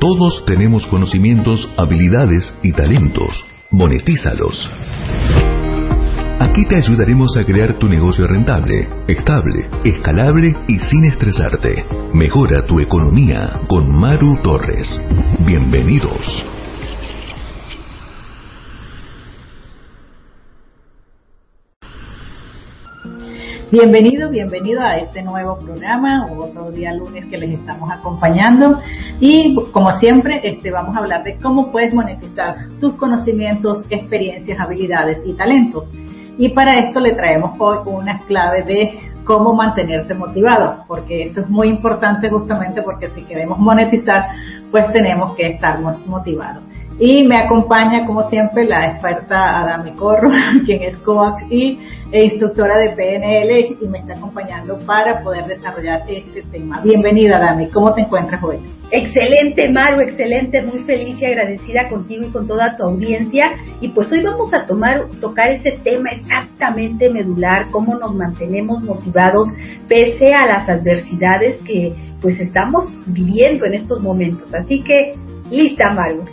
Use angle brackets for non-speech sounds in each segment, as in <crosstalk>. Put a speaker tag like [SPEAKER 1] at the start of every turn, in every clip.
[SPEAKER 1] Todos tenemos conocimientos, habilidades y talentos. Monetízalos. Aquí te ayudaremos a crear tu negocio rentable, estable, escalable y sin estresarte. Mejora tu economía con Maru Torres. Bienvenidos.
[SPEAKER 2] Bienvenido, bienvenido a este nuevo programa, otro día lunes que les estamos acompañando y como siempre este, vamos a hablar de cómo puedes monetizar tus conocimientos, experiencias, habilidades y talentos. Y para esto le traemos hoy unas claves de cómo mantenerse motivado, porque esto es muy importante justamente porque si queremos monetizar, pues tenemos que estar motivados. Y me acompaña, como siempre, la experta Adame Corro, <laughs> quien es coach y e instructora de PNL y me está acompañando para poder desarrollar este tema. Bienvenida, Adame. ¿Cómo te encuentras hoy?
[SPEAKER 3] Excelente, Maru, excelente, muy feliz y agradecida contigo y con toda tu audiencia. Y pues hoy vamos a tomar, tocar ese tema exactamente medular, cómo nos mantenemos motivados pese a las adversidades que pues estamos viviendo en estos momentos. Así que, lista, Maru.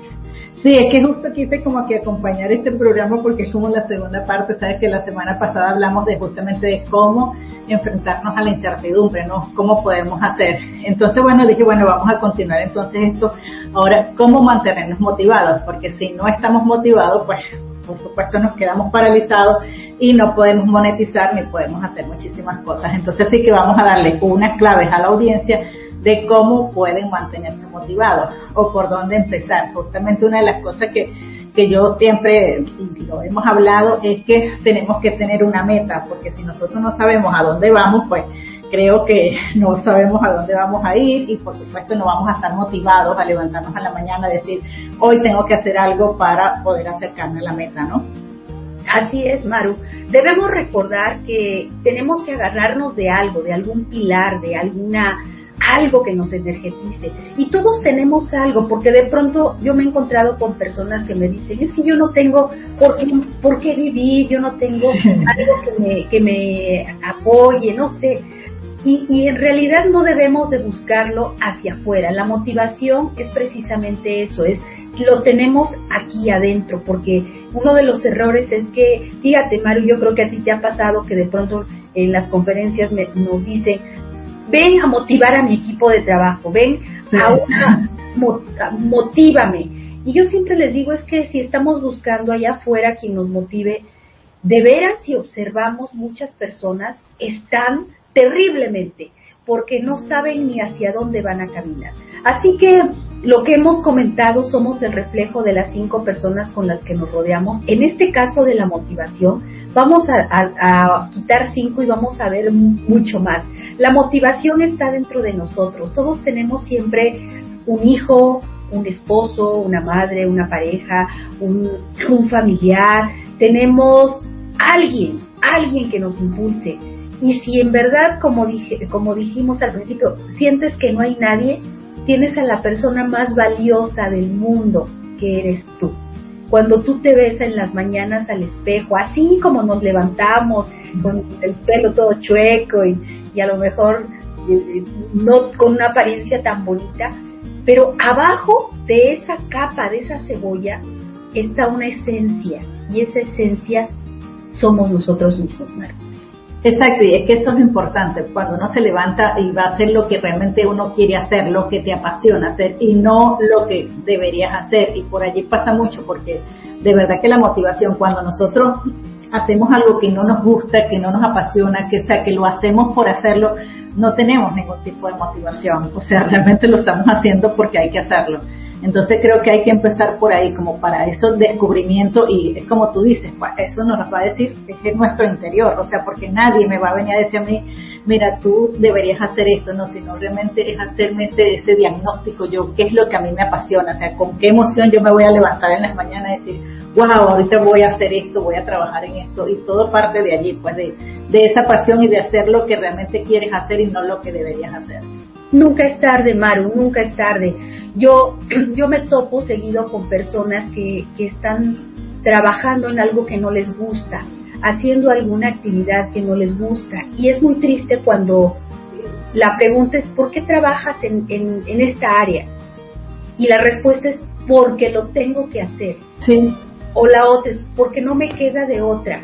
[SPEAKER 2] Sí, es que justo quise como que acompañar este programa porque es como la segunda parte, sabes que la semana pasada hablamos de justamente de cómo enfrentarnos a la incertidumbre, ¿no? ¿Cómo podemos hacer? Entonces, bueno, dije, bueno, vamos a continuar entonces esto. Ahora, ¿cómo mantenernos motivados? Porque si no estamos motivados, pues por supuesto nos quedamos paralizados y no podemos monetizar ni podemos hacer muchísimas cosas. Entonces sí que vamos a darle unas claves a la audiencia de cómo pueden mantenerse motivados o por dónde empezar. Justamente una de las cosas que, que yo siempre hemos hablado es que tenemos que tener una meta, porque si nosotros no sabemos a dónde vamos, pues creo que <laughs> no sabemos a dónde vamos a ir y por supuesto no vamos a estar motivados a levantarnos a la mañana y decir, hoy tengo que hacer algo para poder acercarme a la meta, ¿no?
[SPEAKER 3] Así es, Maru. Debemos recordar que tenemos que agarrarnos de algo, de algún pilar, de alguna algo que nos energetice. Y todos tenemos algo, porque de pronto yo me he encontrado con personas que me dicen, es que yo no tengo por qué, por qué vivir, yo no tengo <laughs> algo que me, que me apoye, no sé. Y, y, en realidad no debemos de buscarlo hacia afuera. La motivación es precisamente eso, es lo tenemos aquí adentro, porque uno de los errores es que, fíjate Mario, yo creo que a ti te ha pasado que de pronto en las conferencias me, nos dicen, ven a motivar a mi equipo de trabajo, ven a motívame. Y yo siempre les digo es que si estamos buscando allá afuera quien nos motive, de veras si observamos muchas personas están terriblemente porque no saben ni hacia dónde van a caminar. Así que lo que hemos comentado somos el reflejo de las cinco personas con las que nos rodeamos. En este caso de la motivación, vamos a, quitar cinco y vamos a ver mucho más. La motivación está dentro de nosotros. Todos tenemos siempre un hijo, un esposo, una madre, una pareja, un, familiar. Tenemos alguien, alguien que nos impulse. Y si en verdad, como, dije, como dijimos al principio, sientes que no hay nadie, tienes a la persona más valiosa del mundo, que eres tú. Cuando tú te ves en las mañanas al espejo, así como nos levantamos con el pelo todo chueco y, y a lo mejor eh, no con una apariencia tan bonita, pero abajo de esa capa, de esa cebolla, está una esencia y esa esencia somos nosotros mismos,
[SPEAKER 2] Exacto, y es que eso es importante, cuando uno se levanta y va a hacer lo que realmente uno quiere hacer, lo que te apasiona hacer y no lo que deberías hacer. Y por allí pasa mucho, porque de verdad que la motivación, cuando nosotros hacemos algo que no nos gusta, que no nos apasiona, que sea que lo hacemos por hacerlo, no tenemos ningún tipo de motivación. O sea, <laughs> realmente lo estamos haciendo porque hay que hacerlo. Entonces creo que hay que empezar por ahí, como para esos descubrimientos y es como tú dices, pues eso nos va a decir es nuestro interior, o sea, porque nadie me va a venir a decir a mí, mira, tú deberías hacer esto, no, sino realmente es hacerme ese, ese diagnóstico yo, qué es lo que a mí me apasiona, o sea, con qué emoción yo me voy a levantar en las mañanas y decir, wow, ahorita voy a hacer esto, voy a trabajar en esto, y todo parte de allí, pues de, de esa pasión y de hacer lo que realmente quieres hacer y no lo que deberías hacer.
[SPEAKER 3] Nunca es tarde, Maru, nunca es tarde. Yo, <clears throat> yo me topo seguido con personas que, que están trabajando en algo que no les gusta, haciendo alguna actividad que no les gusta. Y es muy triste cuando la pregunta es, ¿por qué trabajas en, en, en esta área? Y la respuesta es porque lo tengo que hacer.
[SPEAKER 2] Sí.
[SPEAKER 3] O la otra es porque no me queda de otra.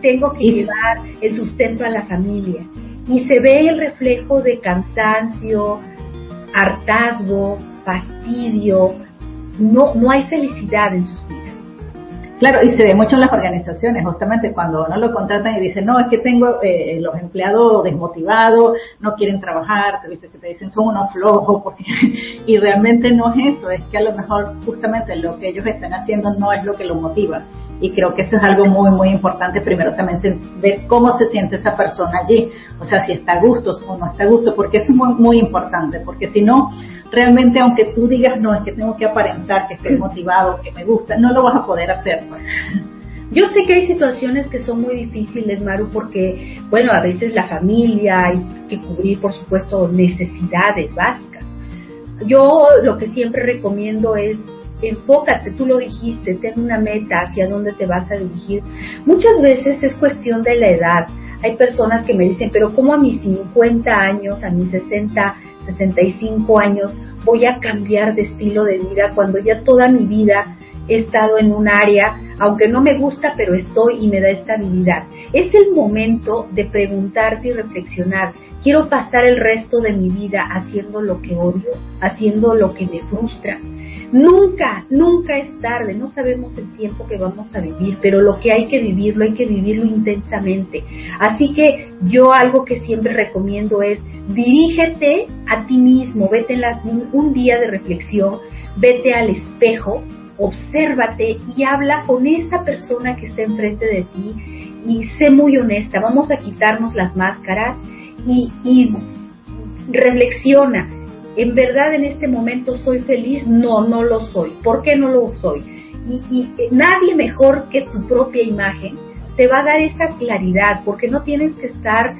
[SPEAKER 3] Tengo que llevar el sustento a la familia. Y se ve el reflejo de cansancio, hartazgo, fastidio. No, no hay felicidad en sus.
[SPEAKER 2] Claro, y se ve mucho en las organizaciones, justamente cuando uno lo contratan y dicen, no, es que tengo eh, los empleados desmotivados, no quieren trabajar, te, te dicen son unos flojos, porque, <laughs> y realmente no es eso, es que a lo mejor justamente lo que ellos están haciendo no es lo que los motiva. Y creo que eso es algo muy, muy importante. Primero también ver cómo se siente esa persona allí, o sea, si está a gusto o no está a gusto, porque eso es muy, muy importante, porque si no, realmente aunque tú digas, no, es que tengo que aparentar que estoy motivado, que me gusta, no lo vas a poder hacer. Pues.
[SPEAKER 3] Yo sé que hay situaciones que son muy difíciles, Maru, porque, bueno, a veces la familia hay que cubrir, por supuesto, necesidades básicas. Yo lo que siempre recomiendo es enfócate, tú lo dijiste, ten una meta hacia dónde te vas a dirigir. Muchas veces es cuestión de la edad. Hay personas que me dicen, pero ¿cómo a mis 50 años, a mis 60, 65 años voy a cambiar de estilo de vida cuando ya toda mi vida he estado en un área, aunque no me gusta, pero estoy y me da estabilidad? Es el momento de preguntarte y reflexionar. Quiero pasar el resto de mi vida haciendo lo que odio, haciendo lo que me frustra Nunca, nunca es tarde, no sabemos el tiempo que vamos a vivir, pero lo que hay que vivirlo, hay que vivirlo intensamente. Así que yo algo que siempre recomiendo es dirígete a ti mismo, vete en un día de reflexión, vete al espejo, obsérvate y habla con esa persona que está enfrente de ti y sé muy honesta, vamos a quitarnos las máscaras y, y reflexiona ¿En verdad en este momento soy feliz? No, no lo soy. ¿Por qué no lo soy? Y, eh, nadie mejor que tu propia imagen te va a dar esa claridad, porque no tienes que estar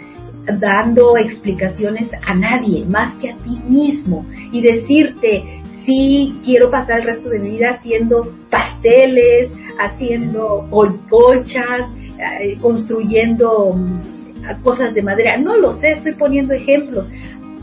[SPEAKER 3] dando explicaciones a nadie más que a ti mismo y decirte, sí, quiero pasar el resto de mi vida haciendo pasteles, haciendo colchas, eh, construyendo mm, cosas de madera. No lo sé, estoy poniendo ejemplos,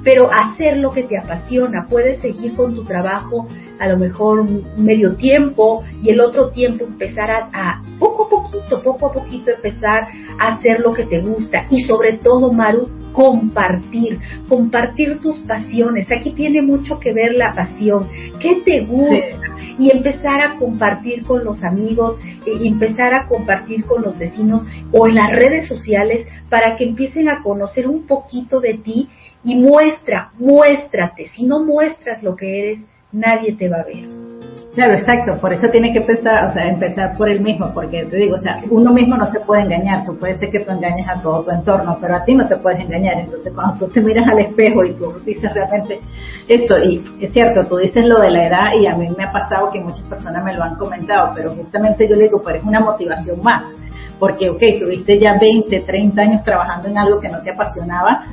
[SPEAKER 3] pero hacer lo que te apasiona. Puedes seguir con tu trabajo a lo mejor medio tiempo y el otro tiempo empezar a, poco a poquito, poco a poquito empezar a hacer lo que te gusta y sobre todo, Maru, compartir, compartir tus pasiones. Aquí tiene mucho que ver la pasión. ¿Qué te gusta? Y empezar a compartir con los amigos, y empezar a compartir con los vecinos o en las redes sociales para que empiecen a conocer un poquito de ti y muestra, muéstrate. Si no muestras lo que eres, nadie te va a ver.
[SPEAKER 2] Claro, exacto. Por eso tiene que empezar, o sea, empezar por el mismo, porque te digo, o sea, uno mismo no se puede engañar. Tú puedes ser que tú engañes a todo tu entorno, pero a ti no te puedes engañar. Entonces, cuando tú te miras al espejo y tú dices realmente eso, y es cierto, tú dices lo de la edad y a mí me ha pasado que muchas personas me lo han comentado, pero justamente yo le digo, pero es una motivación más. Porque, ok, tuviste ya 20, 30 años trabajando en algo que no te apasionaba,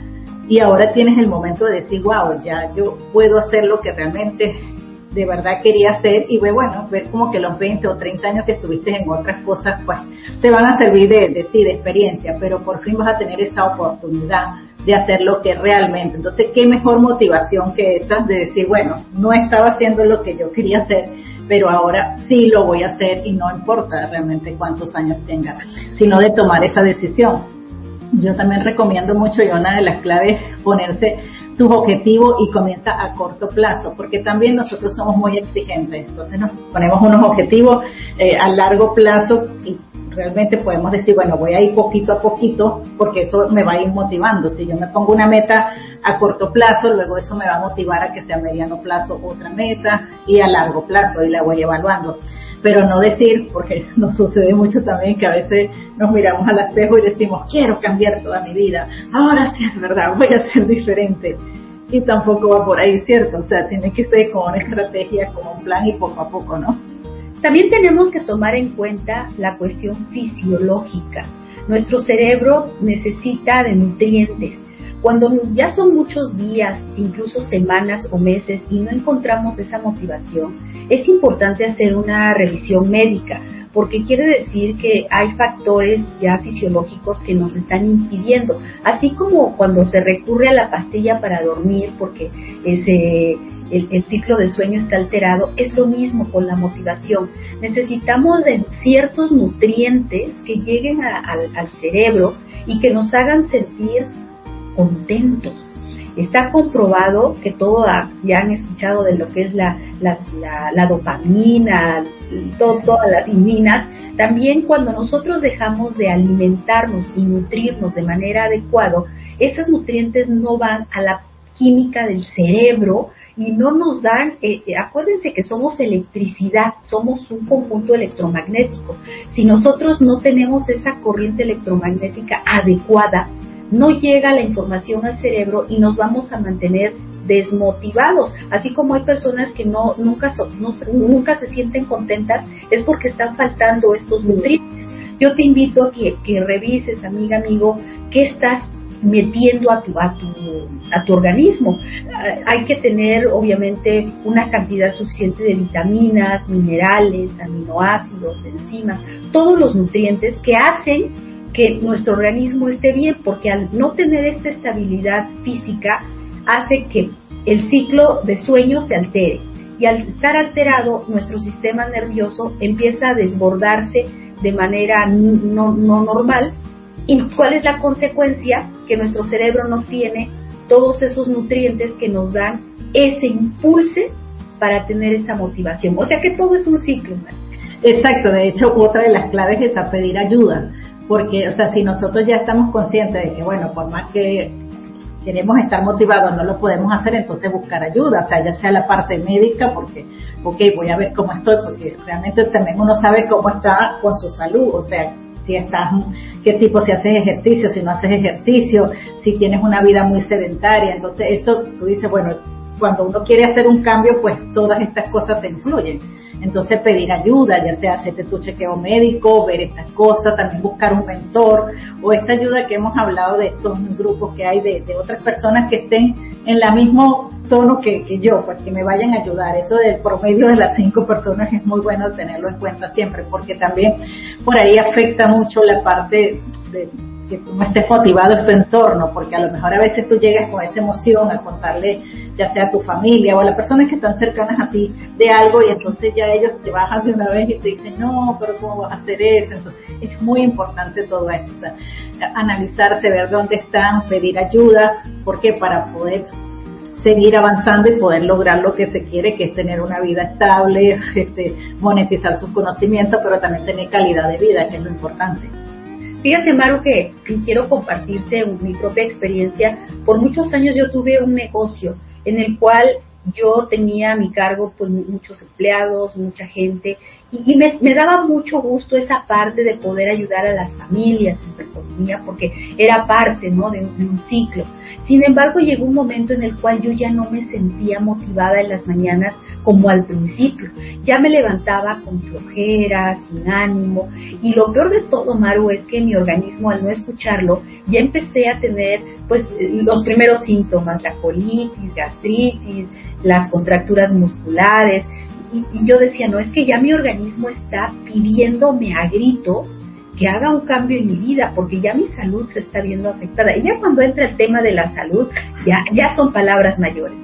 [SPEAKER 2] y ahora tienes el momento de decir, wow, ya yo puedo hacer lo que realmente de verdad quería hacer y bueno, ver como que los 20 o 30 años que estuviste en otras cosas, pues te van a servir de, de de experiencia, pero por fin vas a tener esa oportunidad de hacer lo que realmente. Entonces, ¿qué mejor motivación que esa de decir, bueno, no estaba haciendo lo que yo quería hacer, pero ahora sí lo voy a hacer y no importa realmente cuántos años tenga, sino de tomar esa decisión yo también recomiendo mucho y una de las claves es ponerse tus objetivos y comienza a corto plazo, porque también nosotros somos muy exigentes, entonces nos ponemos unos objetivos eh, a largo plazo y realmente podemos decir, bueno, voy a ir poquito a poquito porque eso me va a ir motivando. Si yo me pongo una meta a corto plazo, luego eso me va a motivar a que sea a mediano plazo otra meta y a largo plazo y la voy evaluando pero no decir, porque <laughs> nos sucede mucho también que a veces nos miramos al espejo y decimos, quiero cambiar toda mi vida, ahora sí es verdad, voy a ser diferente. Y tampoco va por ahí, ¿cierto? O sea, tiene que ser con una estrategia, con un plan y poco a poco, ¿no?
[SPEAKER 3] También tenemos que tomar en cuenta la cuestión fisiológica. Nuestro cerebro necesita de nutrientes cuando ya son muchos días, incluso semanas o meses y no encontramos esa motivación, es importante hacer una revisión médica porque quiere decir que hay factores ya fisiológicos que nos están impidiendo, así como cuando se recurre a la pastilla para dormir porque eh, el, ciclo de sueño está alterado, es lo mismo con la motivación. Necesitamos de ciertos nutrientes que lleguen al cerebro y que nos hagan sentir contentos. Está comprobado que todo, ya han escuchado de lo que es la, la, dopamina, todas las iminas. También cuando nosotros dejamos de alimentarnos y nutrirnos de manera adecuada, esos nutrientes no van a la química del cerebro y no nos dan, eh, eh, acuérdense que somos electricidad, somos un conjunto electromagnético. Si nosotros no tenemos esa corriente electromagnética adecuada, no llega la información al cerebro y nos vamos a mantener desmotivados, así como hay personas que no nunca nunca se sienten contentas es porque están faltando estos nutrientes. Yo te invito a que, que revises, amiga, amigo, qué estás metiendo a tu, a tu, a tu organismo. Ah, hay que tener, obviamente, una cantidad suficiente de vitaminas, minerales, aminoácidos, enzimas, todos los nutrientes que hacen que nuestro organismo esté bien, porque al no tener esta estabilidad física hace que el ciclo de sueño se altere. Y al estar alterado, nuestro sistema nervioso empieza a desbordarse de manera no, normal. ¿Y cuál es la consecuencia? Que nuestro cerebro no tiene todos esos nutrientes que nos dan ese impulso para tener esa motivación. O sea que todo es un ciclo.
[SPEAKER 2] Exacto, de hecho otra de las claves es a pedir ayuda porque, o sea, si nosotros ya estamos conscientes de que, bueno, por más que queremos estar motivados, no lo podemos hacer, entonces buscar ayuda, o sea, ya sea la parte médica, porque, ok, voy a ver cómo estoy, porque realmente también uno sabe cómo está con su salud, o sea, si estás, qué tipo, si haces ejercicio, si no haces ejercicio, si tienes una vida muy sedentaria, entonces eso, tú dices, bueno, cuando uno quiere hacer un cambio, pues todas estas cosas te influyen. Entonces pedir ayuda, ya sea hacerte tu chequeo médico, ver estas cosas, también buscar un mentor o esta ayuda que hemos hablado de estos grupos que hay de, otras personas que estén en la mismo tono que, yo, pues que me vayan a ayudar. Eso del promedio de las cinco personas es muy bueno tenerlo en cuenta siempre, porque también por ahí afecta mucho la parte de que tú no estés motivado en tu entorno, porque a lo mejor a veces tú llegas con esa emoción a contarle ya sea a tu familia o a las personas que están cercanas a ti de algo y entonces ya ellos te bajan de una vez y te dicen, no, pero ¿cómo vas a hacer eso? Entonces es muy importante todo esto, analizarse, ver dónde están, pedir ayuda, porque para poder seguir avanzando y poder lograr lo que se quiere, que es tener una vida estable, <laughs> este, monetizar sus conocimientos, pero también tener calidad de vida, que es lo importante.
[SPEAKER 3] Fíjate, Maru, que quiero compartirte mi propia experiencia. Por muchos años yo tuve un negocio en el cual yo tenía a mi cargo pues muchos empleados, mucha gente y, me, daba mucho gusto esa parte de poder ayudar a las familias en su economía porque era parte ¿no? de, un ciclo. Sin embargo, llegó un momento en el cual yo ya no me sentía motivada en las mañanas como al principio. Ya me levantaba con flojera, sin ánimo y lo peor de todo, Maru, es que mi organismo al no escucharlo ya empecé a tener pues los primeros síntomas, la colitis, gastritis, las contracturas musculares y, yo decía, no, es que ya mi organismo está pidiéndome a gritos que haga un cambio en mi vida, porque ya mi salud se está viendo afectada. Y ya cuando entra el tema de la salud, ya, ya son palabras mayores.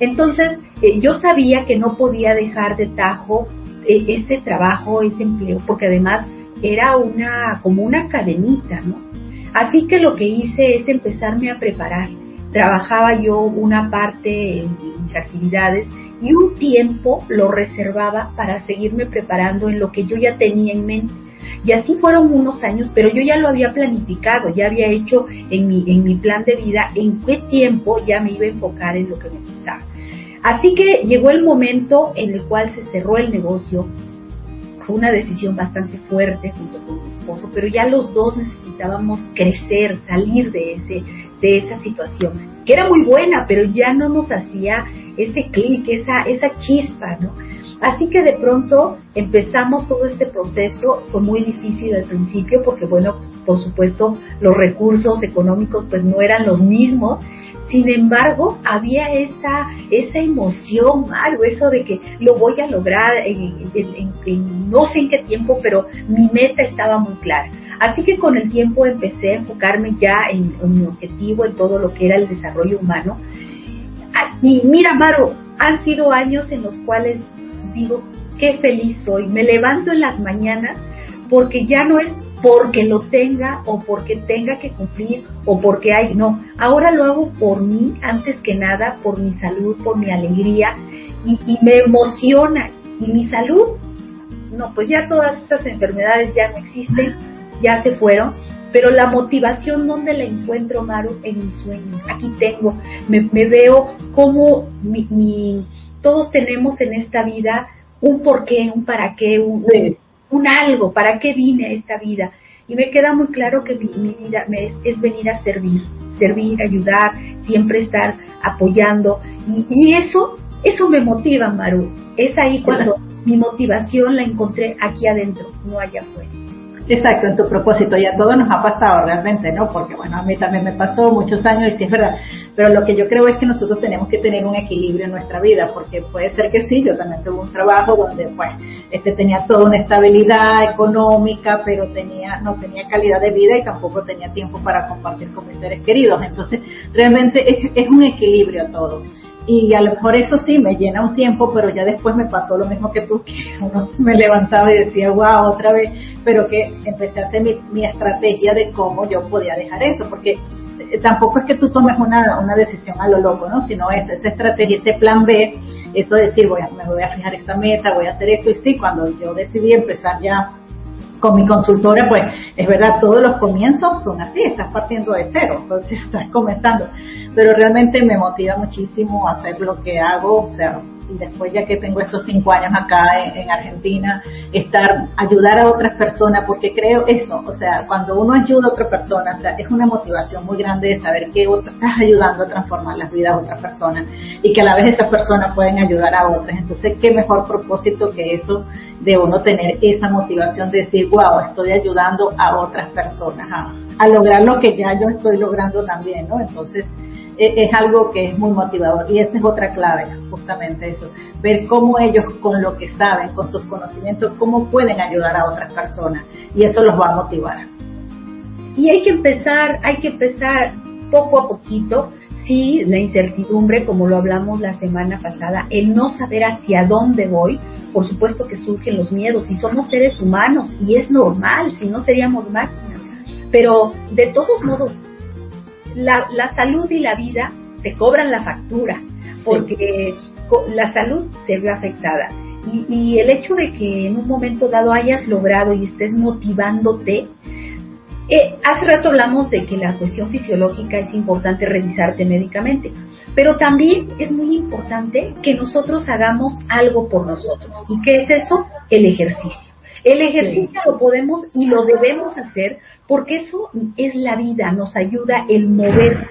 [SPEAKER 3] Entonces, eh, yo sabía que no podía dejar de tajo eh, ese trabajo, ese empleo, porque además era una, como una cadenita, ¿no? Así que lo que hice es empezarme a preparar. Trabajaba yo una parte en mis actividades y un tiempo lo reservaba para seguirme preparando en lo que yo ya tenía en mente. Y así fueron unos años, pero yo ya lo había planificado, ya había hecho en mi, en mi plan de vida en qué tiempo ya me iba a enfocar en lo que me gustaba. Así que llegó el momento en el cual se cerró el negocio. Fue una decisión bastante fuerte junto con mi esposo, pero ya los dos necesitábamos crecer, salir de, ese, de esa situación que era muy buena, pero ya no nos hacía ese clic, esa, esa chispa, ¿no? Así que de pronto empezamos todo este proceso, fue muy difícil al principio porque, bueno, por supuesto, los recursos económicos pues no eran los mismos, sin embargo, había esa, esa emoción, algo, eso de que lo voy a lograr en, no sé en qué tiempo, pero mi meta estaba muy clara. Así que con el tiempo empecé a enfocarme ya en, mi objetivo, en todo lo que era el desarrollo humano. Ah, y mira, Maro, han sido años en los cuales digo, qué feliz soy. Me levanto en las mañanas porque ya no es porque lo tenga o porque tenga que cumplir o porque hay, no, ahora lo hago por mí antes que nada, por mi salud, por mi alegría y, y me emociona y mi salud, no, pues ya todas estas enfermedades ya no existen, ya se fueron, pero la motivación, ¿dónde la encuentro, Maru? En mis sueños. Aquí tengo, me, veo como mi, todos tenemos en esta vida un porqué, un para qué, un, un, algo, para qué vine a esta vida. Y me queda muy claro que mi, vida es, es, venir a servir, servir, ayudar, siempre estar apoyando. Y, y eso, eso me motiva, Maru. Es ahí cuando mi motivación la encontré aquí adentro, no allá afuera.
[SPEAKER 2] Exacto, en tu propósito, y a todos nos ha pasado realmente, ¿no? Porque bueno, a mí también me pasó muchos años y sí es verdad, pero lo que yo creo es que nosotros tenemos que tener un equilibrio en nuestra vida, porque puede ser que sí, yo también tuve un trabajo donde pues este tenía toda una estabilidad económica, pero tenía no tenía calidad de vida y tampoco tenía tiempo para compartir con mis seres queridos, entonces realmente es, es un equilibrio todo y a lo mejor eso sí me llena un tiempo, pero ya después me pasó lo mismo que tú, que uno <laughs> me levantaba y decía, wow, otra vez, pero que empecé a hacer mi, estrategia de cómo yo podía dejar eso, porque eh, tampoco es que tú tomes una, una decisión a lo loco, ¿no? Sino es esa estrategia, ese plan B, eso de decir, voy a, me voy a fijar esta meta, voy a hacer esto, y sí, cuando yo decidí empezar ya con mi consultora, pues es verdad, todos los comienzos son así, estás partiendo de cero, <laughs> entonces estás comenzando, pero realmente me motiva muchísimo hacer lo que hago, o sea, después ya que tengo estos cinco años acá en, Argentina, estar, ayudar a otras personas, porque creo eso, o sea, cuando uno ayuda a otra persona, o sea, es una motivación muy grande de saber que estás ayudando a transformar las vidas de otras personas y que a la vez esas personas pueden ayudar a otras. Entonces, qué mejor propósito que eso de uno tener esa motivación de decir, wow, estoy ayudando a otras personas a, a lograr lo que ya yo estoy logrando también, ¿no? Entonces, es algo que es muy motivador. Y esa es otra clave, justamente eso, ver cómo ellos con lo que saben, con sus conocimientos, cómo pueden ayudar a otras personas. Y eso los va a motivar.
[SPEAKER 3] Y hay que empezar, hay que empezar poco a poquito, sí, la incertidumbre, como lo hablamos la semana pasada, el no saber hacia dónde voy, por supuesto que surgen los miedos. Y somos seres humanos y es normal, si no seríamos máquinas, pero de todos modos la, la salud y la vida te cobran la factura, porque la salud se ve afectada. Y, y, el hecho de que en un momento dado hayas logrado y estés motivándote, eh, hace rato hablamos de que la cuestión fisiológica es importante revisarte médicamente, pero también es muy importante que nosotros hagamos algo por nosotros. ¿Y qué es eso? El ejercicio. El ejercicio lo podemos y lo debemos hacer porque eso es la vida, nos ayuda el mover.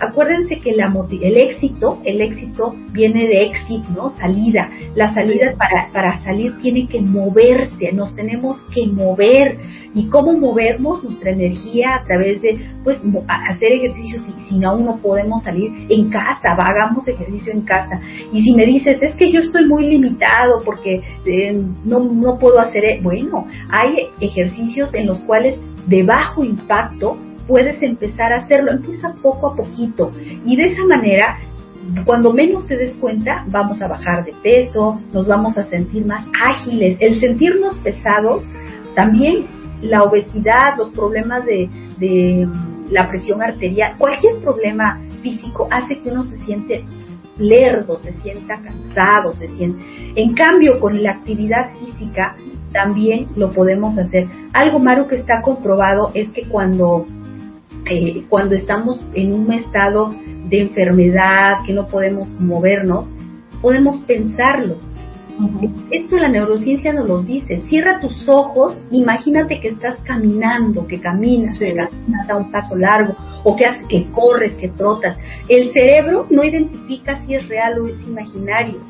[SPEAKER 3] Acuérdense que la, el éxito, el éxito viene de éxito, ¿no? Salida. La salida para, para salir tiene que moverse, nos tenemos que mover. ¿Y cómo movernos nuestra energía a través de, pues, hacer ejercicio si, si aún no podemos salir en casa, hagamos ejercicio en casa. Y si me dices, es que yo estoy muy limitado porque eh, no, no puedo hacer, e-", bueno, hay ejercicios en los cuales de bajo impacto, puedes empezar a hacerlo. Empieza poco a poquito y de esa manera, cuando menos te des cuenta, vamos a bajar de peso, nos vamos a sentir más ágiles. El sentirnos pesados, también la obesidad, los problemas de, de la presión arterial, cualquier problema físico hace que uno se siente lerdo, se sienta cansado, se siente... En cambio, con la actividad física también lo podemos hacer. Algo, Maru, que está comprobado es que cuando, eh, cuando estamos en un estado de enfermedad, que no podemos movernos, podemos pensarlo. Esto la neurociencia nos lo dice. Cierra tus ojos, imagínate que estás caminando, que caminas, que caminas a un paso largo, o que, hace, que corres, que trotas. El cerebro no identifica si es real o es imaginario.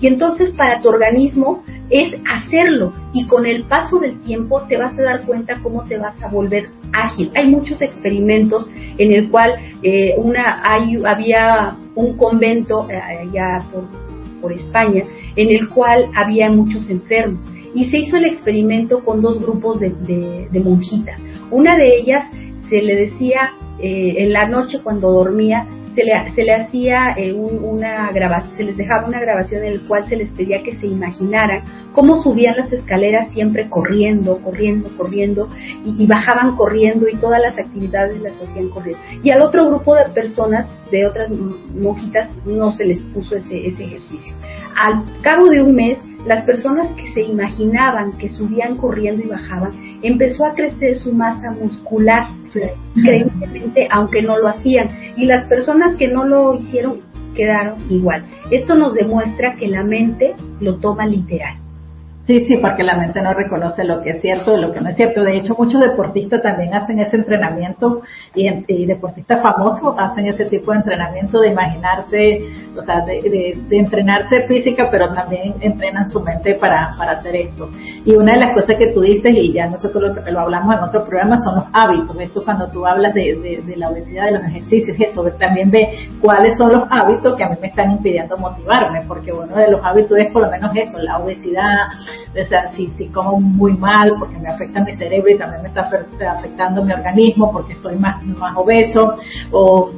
[SPEAKER 3] Y entonces para tu organismo es hacerlo y con el paso del tiempo te vas a dar cuenta cómo te vas a volver ágil. Hay muchos experimentos en el cual eh, una hay, había un convento eh, allá por, por España en el cual había muchos enfermos y se hizo el experimento con dos grupos de, de monjitas. Una de ellas se le decía eh, en la noche cuando dormía, se le, se le hacía eh, una grabación, se les dejaba una grabación en el cual se les pedía que se imaginaran cómo subían las escaleras siempre corriendo, corriendo, corriendo, y, bajaban corriendo y todas las actividades las hacían corriendo. Y al otro grupo de personas, de otras monjitas, no se les puso ese, ese ejercicio. Al cabo de un mes, las personas que se imaginaban que subían corriendo y bajaban, empezó a crecer su masa muscular, increíblemente, aunque no lo hacían. Y las personas que no lo hicieron quedaron igual. Esto nos demuestra que la mente lo toma literal.
[SPEAKER 2] Sí, sí, porque la mente no reconoce lo que es cierto y lo que no es cierto. De hecho, muchos deportistas también hacen ese entrenamiento y, deportistas famosos hacen ese tipo de entrenamiento de imaginarse, o sea, de, entrenarse física, pero también entrenan su mente para, para hacer esto. Y una de las cosas que tú dices, y ya nosotros lo, hablamos en otro programa, son los hábitos. Esto cuando tú hablas de, la obesidad, de los ejercicios, eso, también ve cuáles son los hábitos que a mí me están impidiendo motivarme, porque uno de los hábitos es por lo menos eso, la obesidad, o sea, si, si como muy mal porque me afecta mi cerebro y también me está afectando mi organismo porque estoy más, más obeso, o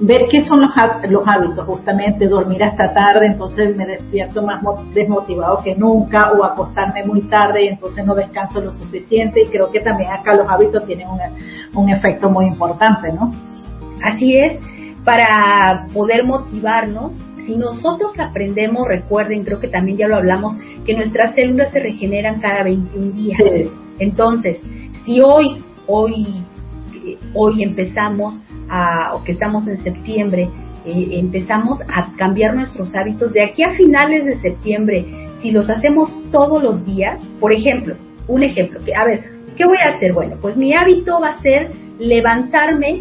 [SPEAKER 2] ver qué son los, los hábitos, justamente dormir hasta tarde, entonces me despierto más desmotivado que nunca, o acostarme muy tarde y entonces no descanso lo suficiente, y creo que también acá los hábitos tienen un, un efecto muy importante, ¿no?
[SPEAKER 3] Así es, para poder motivarnos si nosotros aprendemos, recuerden, creo que también ya lo hablamos, que nuestras células se regeneran cada 21 días. Entonces, si hoy, hoy, hoy empezamos a, o que estamos en septiembre, eh, empezamos a cambiar nuestros hábitos de aquí a finales de septiembre, si los hacemos todos los días, por ejemplo, un ejemplo, que a ver, ¿qué voy a hacer? Bueno, pues mi hábito va a ser levantarme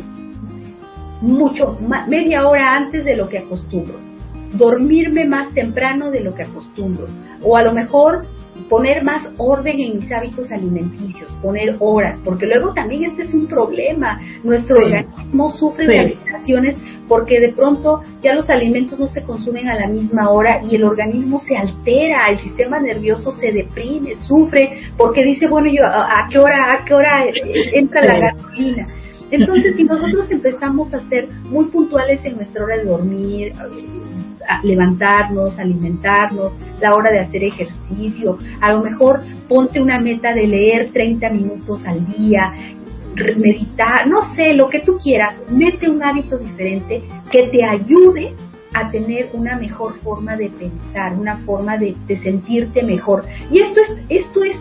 [SPEAKER 3] mucho, media hora antes de lo que acostumbro dormirme más temprano de lo que acostumbro. O a lo mejor poner más orden en mis hábitos alimenticios, poner horas, porque luego también este es un problema. Nuestro organismo sufre de alteraciones porque de pronto ya los alimentos no se consumen a la misma hora y el organismo se altera, el sistema nervioso se deprime, sufre, porque dice, bueno, yo, ¿a qué hora, a qué hora entra la gasolina? Entonces, si nosotros empezamos a ser muy puntuales en nuestra hora de dormir, levantarnos, alimentarnos, la hora de hacer ejercicio, a lo mejor ponte una meta de leer 30 minutos al día, meditar, no sé, lo que tú quieras, mete un hábito diferente que te ayude a tener una mejor forma de pensar, una forma de, sentirte mejor. Y esto es, esto es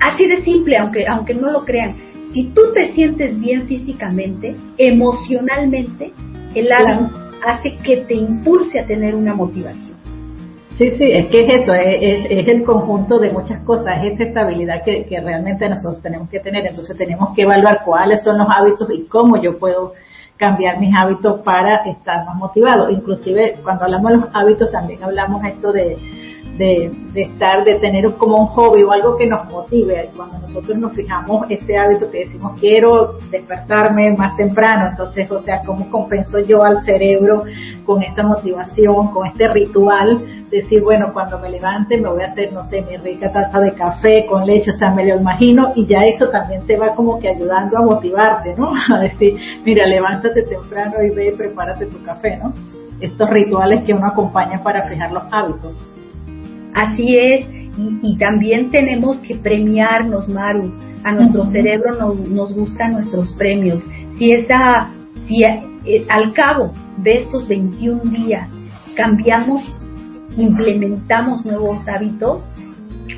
[SPEAKER 3] así de simple, aunque, aunque no lo crean. Si tú te sientes bien físicamente, emocionalmente, el hábito hace que te impulse a tener una motivación.
[SPEAKER 2] Sí, sí, es que es eso, es, el conjunto de muchas cosas, es esa estabilidad que, realmente nosotros tenemos que tener. Entonces tenemos que evaluar cuáles son los hábitos y cómo yo puedo cambiar mis hábitos para estar más motivado. Inclusive cuando hablamos de los hábitos también hablamos esto de, de, estar, de tener como un hobby o algo que nos motive. Cuando nosotros nos fijamos este hábito que decimos quiero despertarme más temprano, entonces, o sea, ¿cómo compenso yo al cerebro con esta motivación, con este ritual? Decir, bueno, cuando me levante me voy a hacer, no sé, mi rica taza de café con leche, o sea, me lo imagino y ya eso también te va como que ayudando a motivarte, ¿no? <laughs> A decir, mira, levántate temprano y ve, prepárate tu café, ¿no? Estos rituales que uno acompaña para fijar los hábitos.
[SPEAKER 3] Así es, y, también tenemos que premiarnos, Maru. A nuestro cerebro nos, nos gustan nuestros premios. Si esa, si eh, al cabo de estos 21 días cambiamos, implementamos nuevos hábitos,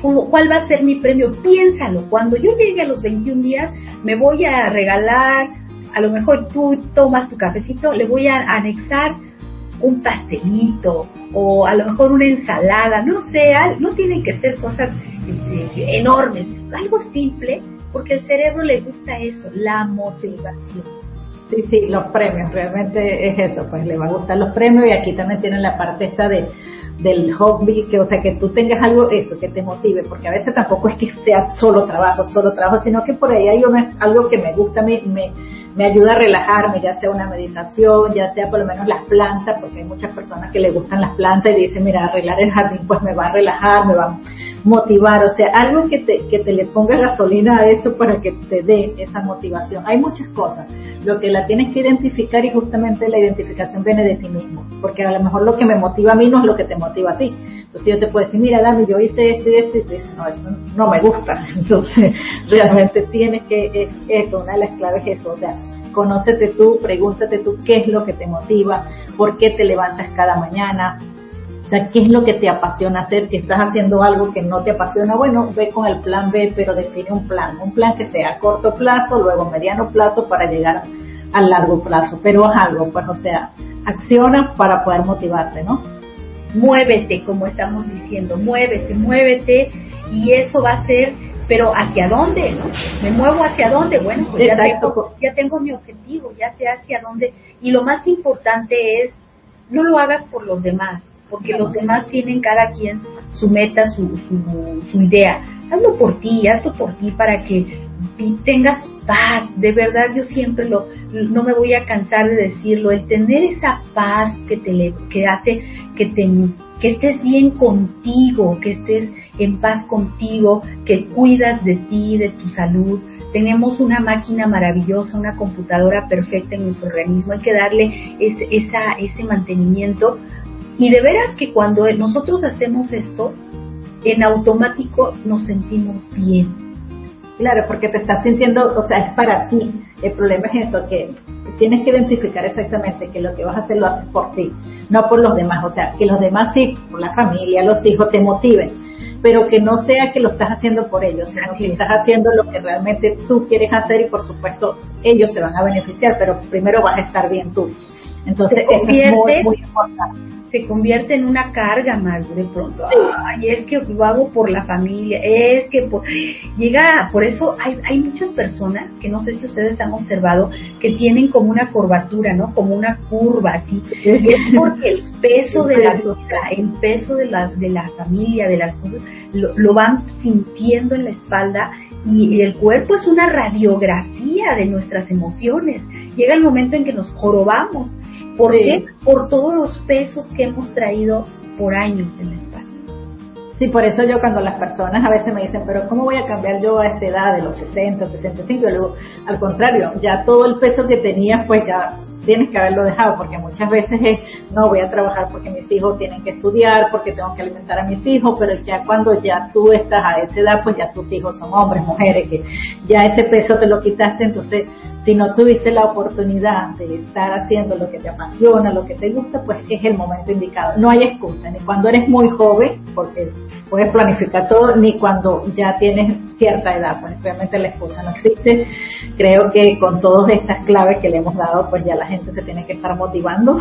[SPEAKER 3] ¿cuál va a ser mi premio? Piénsalo. Cuando yo llegue a los 21 días, me voy a regalar, a lo mejor tú tomas tu cafecito, le voy a anexar un pastelito o a lo mejor una ensalada, no sé, no tienen que ser cosas este, enormes, algo simple, porque al cerebro le gusta eso, la motivación.
[SPEAKER 2] Sí, sí, los premios, realmente es eso, pues le va a gustar los premios y aquí también tienen la parte esta de del hobby, que o sea que tú tengas algo eso que te motive, porque a veces tampoco es que sea solo trabajo, solo trabajo, sino que por ahí hay algo que me gusta, me, me me ayuda a relajarme, ya sea una meditación, ya sea por lo menos las plantas, porque hay muchas personas que le gustan las plantas y dicen, mira, arreglar el jardín pues me va a relajar, me va, motivar, o sea, algo que te, que te le ponga gasolina a esto para que te dé esa motivación. Hay muchas cosas. Lo que la tienes que identificar y justamente la identificación viene de ti mismo, porque a lo mejor lo que me motiva a mí no es lo que te motiva a ti. Entonces yo te puedo decir, mira, Dami, yo hice esto y esto, y tú dices, no, eso no me gusta. <laughs> Entonces, realmente tienes que, eso, una de las claves es eso, o sea, conócete tú, pregúntate tú qué es lo que te motiva, por qué te levantas cada mañana, sea, qué es lo que te apasiona hacer. Si estás haciendo algo que no te apasiona, bueno, ve con el plan B, pero define un plan, un plan que sea a corto plazo, luego mediano plazo para llegar a largo plazo, pero es algo, pues, o sea, acciona para poder motivarte, ¿no?
[SPEAKER 3] Muévete, como estamos diciendo, muévete, muévete, y eso va a ser pero ¿hacia dónde? ¿Me muevo hacia dónde? Bueno, pues ya tengo, ya tengo mi objetivo, ya sé hacia dónde. Y lo más importante es, no lo hagas por los demás, porque los demás tienen cada quien su meta, su, su, su idea. Hazlo por ti, hazlo por ti para que tengas paz. De verdad, yo siempre lo, no me voy a cansar de decirlo, el tener esa paz que te que hace que te que estés bien contigo, que estés en paz contigo, que cuidas de ti, de tu salud. Tenemos una máquina maravillosa, una computadora perfecta en nuestro organismo, hay que darle ese, esa, ese mantenimiento. Y de veras que cuando nosotros hacemos esto, en automático nos sentimos bien.
[SPEAKER 2] Claro, porque te estás sintiendo, o sea, es para ti. El problema es eso, que tienes que identificar exactamente que lo que vas a hacer lo haces por ti, no por los demás. O sea, que los demás sí, por la familia, los hijos, te motiven, pero que no sea que lo estás haciendo por ellos, sino que estás haciendo lo que realmente tú quieres hacer y por supuesto ellos se van a beneficiar, pero primero vas a estar bien tú. Entonces, eso es muy, muy importante
[SPEAKER 3] se convierte en una carga más de pronto. Ay, es que lo hago por la familia, es que por... llega, por eso hay, hay muchas personas que no sé si ustedes han observado que tienen como una curvatura, ¿no? Como una curva así. Y es porque el peso de la vida, el peso de la, de la familia, de las cosas, lo, lo van sintiendo en la espalda y el cuerpo es una radiografía de nuestras emociones. Llega el momento en que nos jorobamos ¿Por qué? Por todos los pesos que hemos traído por años en la espalda.
[SPEAKER 2] Sí, por eso yo cuando las personas a veces me dicen, pero ¿cómo voy a cambiar yo a esta edad de los 60, 65? Yo digo, al contrario, ya todo el peso que tenía pues ya tienes que haberlo dejado, porque muchas veces es, no voy a trabajar porque mis hijos tienen que estudiar, porque tengo que alimentar a mis hijos, pero ya cuando ya tú estás a esa edad, pues ya tus hijos son hombres, mujeres, que ya ese peso te lo quitaste, entonces si no tuviste la oportunidad de estar haciendo lo que te apasiona, lo que te gusta, pues es el momento indicado. No hay excusa, ni cuando eres muy joven, porque puedes planificar todo, ni cuando ya tienes cierta edad, pues realmente la excusa no existe. Creo que con todas estas claves que le hemos dado, pues ya la gente se tiene que estar motivando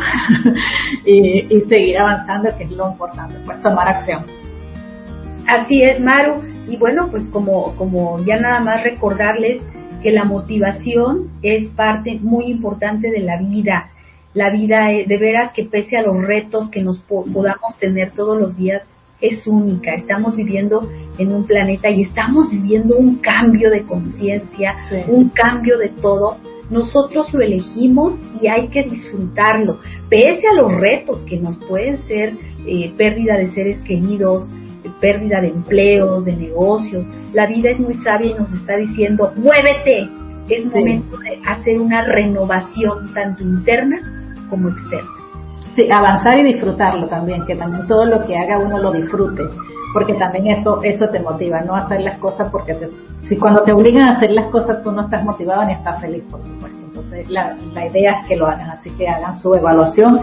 [SPEAKER 2] <laughs> y, y seguir avanzando, que es lo importante, pues tomar acción.
[SPEAKER 3] Así es, Maru. Y bueno, pues como, como ya nada más recordarles, que la motivación es parte muy importante de la vida. La vida de veras que pese a los retos que nos podamos tener todos los días, es única. Estamos viviendo en un planeta y estamos viviendo un cambio de conciencia, un cambio de todo. Nosotros lo elegimos y hay que disfrutarlo, pese a los retos que nos pueden ser eh, pérdida de seres queridos, pérdida de empleos, de negocios. La vida es muy sabia y nos está diciendo, muévete. Es momento de hacer una renovación tanto interna como externa.
[SPEAKER 2] Sí, avanzar y disfrutarlo también, que también todo lo que haga uno lo disfrute, porque también eso eso te motiva, no hacer las cosas porque si cuando te obligan a hacer las cosas tú no estás motivado ni estás feliz, por supuesto. Entonces la, idea es que lo hagan, así que hagan su evaluación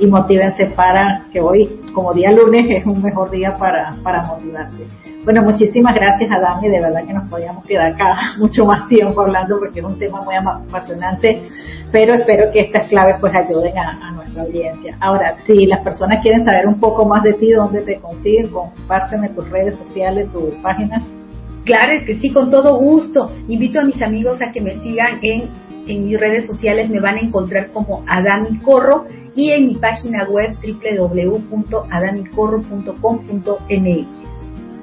[SPEAKER 2] y motívense para que hoy, como día lunes, es un mejor día para, para motivarte. Bueno, muchísimas gracias a Dani, de verdad que nos podíamos quedar acá <laughs> mucho más tiempo hablando porque es un tema muy apasionante, pero espero que estas claves pues ayuden a, nuestra audiencia. Ahora, si las personas quieren saber un poco más de ti, dónde te consiguen, compárteme tus redes sociales, tu página.
[SPEAKER 3] Claro, es que sí, con todo gusto. Invito a mis amigos a que me sigan en, en mis redes sociales, me van a encontrar como Adami Corro y en mi página web www.adamicorro.com.mx.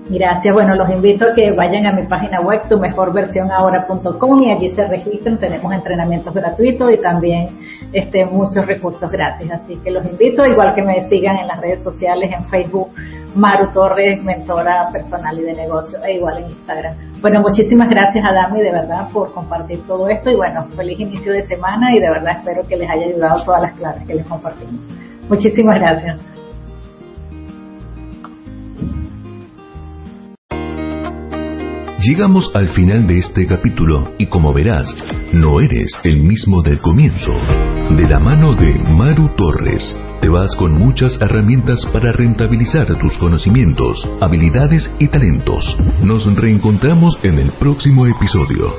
[SPEAKER 2] Gracias. Bueno, los invito a que vayan a mi página web, tu mejor versión ahora.com y allí se registren. Tenemos entrenamientos gratuitos y también este, muchos recursos gratis. Así que los invito, igual que me sigan en las redes sociales, en Facebook Maru Torres, mentora personal y de negocio, e igual en Instagram. Bueno, muchísimas gracias a Dami de verdad por compartir todo esto y bueno, feliz inicio de semana y de verdad espero que les haya ayudado todas las claves que les compartimos. Muchísimas gracias.
[SPEAKER 1] Llegamos al final de este capítulo y como verás, no eres el mismo del comienzo. De la mano de Maru Torres, te vas con muchas herramientas para rentabilizar tus conocimientos, habilidades y talentos. Nos reencontramos en el próximo episodio.